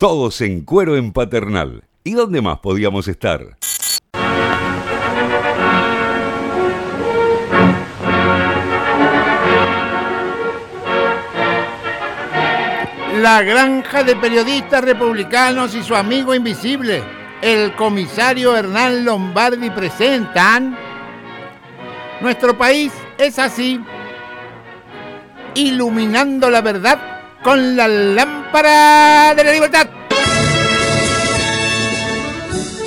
Todos en cuero en paternal. ¿Y dónde más podíamos estar? La granja de periodistas republicanos y su amigo invisible, el comisario Hernán Lombardi presentan Nuestro país es así, iluminando la verdad con la lámpara de la libertad.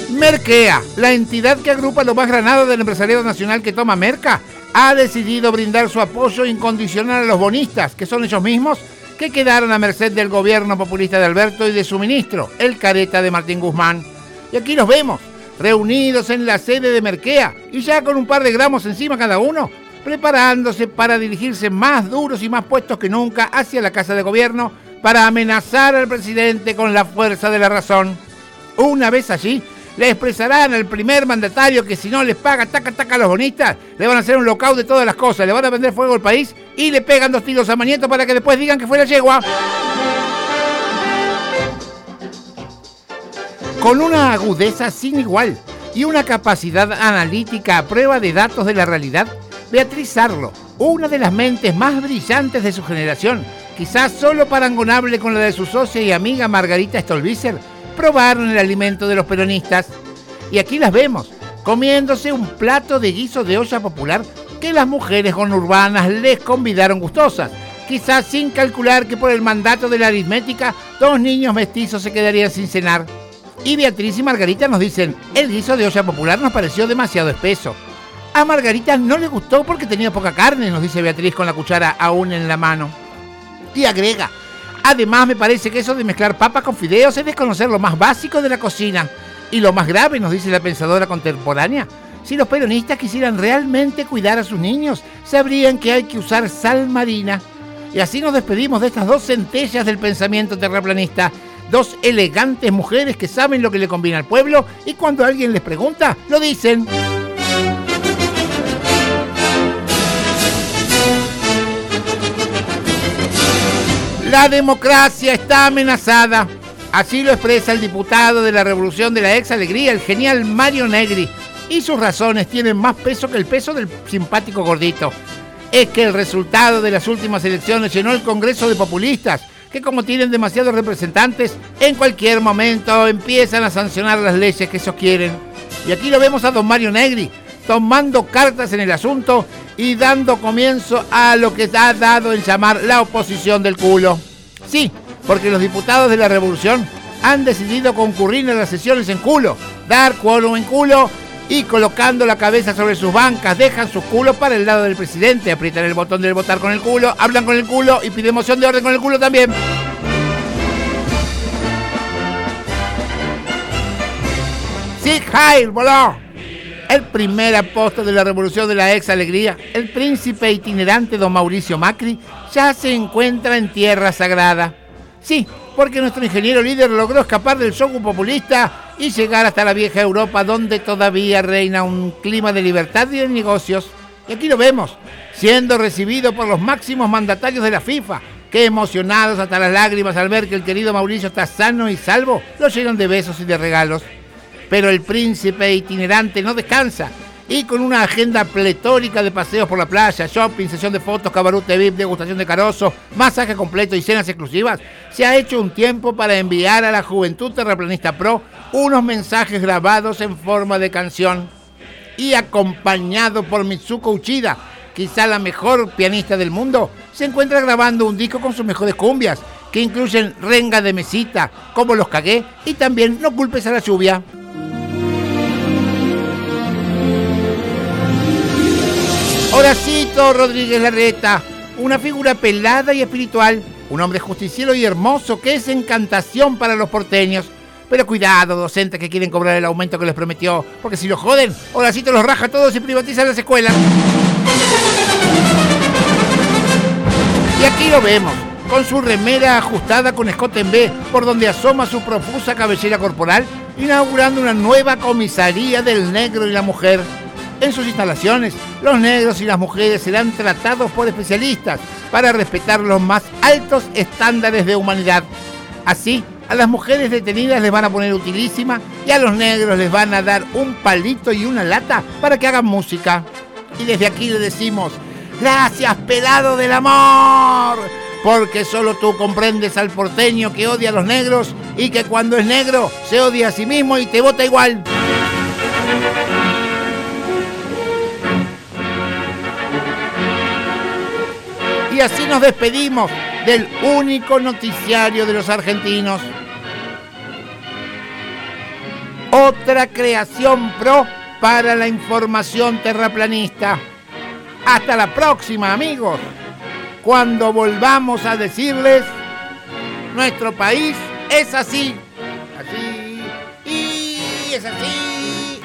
Merkea, la entidad que agrupa lo más granado del empresariado nacional que toma merca, ha decidido brindar su apoyo incondicional a los bonistas, que son ellos mismos que quedaron a merced del gobierno populista de Alberto y de su ministro, el careta de Martín Guzmán. Y aquí los vemos, reunidos en la sede de Merquea y ya con un par de gramos encima cada uno, preparándose para dirigirse más duros y más puestos que nunca hacia la Casa de Gobierno para amenazar al presidente con la fuerza de la razón. Una vez allí, le expresarán al primer mandatario que si no les paga taca taca a los bonistas, le van a hacer un lockout de todas las cosas, le van a vender fuego al país y le pegan dos tiros a Manieto para que después digan que fue la yegua. Con una agudeza sin igual y una capacidad analítica a prueba de datos de la realidad, Beatriz Arlo, una de las mentes más brillantes de su generación, quizás solo parangonable con la de su socia y amiga Margarita Stolbizer, probaron el alimento de los peronistas. Y aquí las vemos, comiéndose un plato de guiso de olla popular que las mujeres conurbanas les convidaron gustosas, quizás sin calcular que por el mandato de la aritmética dos niños mestizos se quedarían sin cenar. Y Beatriz y Margarita nos dicen, el guiso de olla popular nos pareció demasiado espeso. A Margarita no le gustó porque tenía poca carne, nos dice Beatriz con la cuchara aún en la mano. Y agrega, Además, me parece que eso de mezclar papa con fideos es desconocer lo más básico de la cocina. Y lo más grave, nos dice la pensadora contemporánea, si los peronistas quisieran realmente cuidar a sus niños, sabrían que hay que usar sal marina. Y así nos despedimos de estas dos centellas del pensamiento terraplanista, dos elegantes mujeres que saben lo que le conviene al pueblo y cuando alguien les pregunta, lo dicen. La democracia está amenazada. Así lo expresa el diputado de la Revolución de la Ex Alegría, el genial Mario Negri. Y sus razones tienen más peso que el peso del simpático gordito. Es que el resultado de las últimas elecciones llenó el Congreso de populistas, que como tienen demasiados representantes, en cualquier momento empiezan a sancionar las leyes que ellos quieren. Y aquí lo vemos a don Mario Negri, tomando cartas en el asunto y dando comienzo a lo que ha dado en llamar la oposición del culo. Sí, porque los diputados de la revolución han decidido concurrir en las sesiones en culo, dar culo en culo y colocando la cabeza sobre sus bancas, dejan sus culos para el lado del presidente, aprietan el botón del votar con el culo, hablan con el culo y piden moción de orden con el culo también. Sí, Jair, voló el primer apóstol de la revolución de la ex alegría, el príncipe itinerante don Mauricio Macri, ya se encuentra en tierra sagrada. Sí, porque nuestro ingeniero líder logró escapar del show populista y llegar hasta la vieja Europa donde todavía reina un clima de libertad y de negocios. Y aquí lo vemos, siendo recibido por los máximos mandatarios de la FIFA, que emocionados hasta las lágrimas al ver que el querido Mauricio está sano y salvo, lo llenan de besos y de regalos. Pero el príncipe itinerante no descansa y con una agenda pletórica de paseos por la playa, shopping, sesión de fotos, cabarute VIP, degustación de carozo, masaje completo y cenas exclusivas, se ha hecho un tiempo para enviar a la Juventud Terraplanista Pro unos mensajes grabados en forma de canción y acompañado por Mitsuko Uchida, quizá la mejor pianista del mundo, se encuentra grabando un disco con sus mejores cumbias, que incluyen renga de mesita, como los cagué, y también no culpes a la lluvia. Horacito Rodríguez Larreta, una figura pelada y espiritual, un hombre justiciero y hermoso que es encantación para los porteños. Pero cuidado, docentes que quieren cobrar el aumento que les prometió, porque si lo joden, Horacito los raja todos y privatiza las escuelas. Y aquí lo vemos, con su remera ajustada con escote en B, por donde asoma su profusa cabellera corporal, inaugurando una nueva comisaría del negro y la mujer en sus instalaciones, los negros y las mujeres serán tratados por especialistas para respetar los más altos estándares de humanidad. Así, A las mujeres detenidas les van a poner utilísima y a los negros les van a dar un palito y una lata para que hagan música. Y desde aquí le decimos, gracias pelado del amor, porque solo tú comprendes al porteño que odia a los negros y que cuando es negro se odia a sí mismo y te vota igual. Y así nos despedimos del único noticiario de los argentinos. Otra creación pro para la información terraplanista. Hasta la próxima, amigos. Cuando volvamos a decirles, nuestro país es así. Así. Y es así.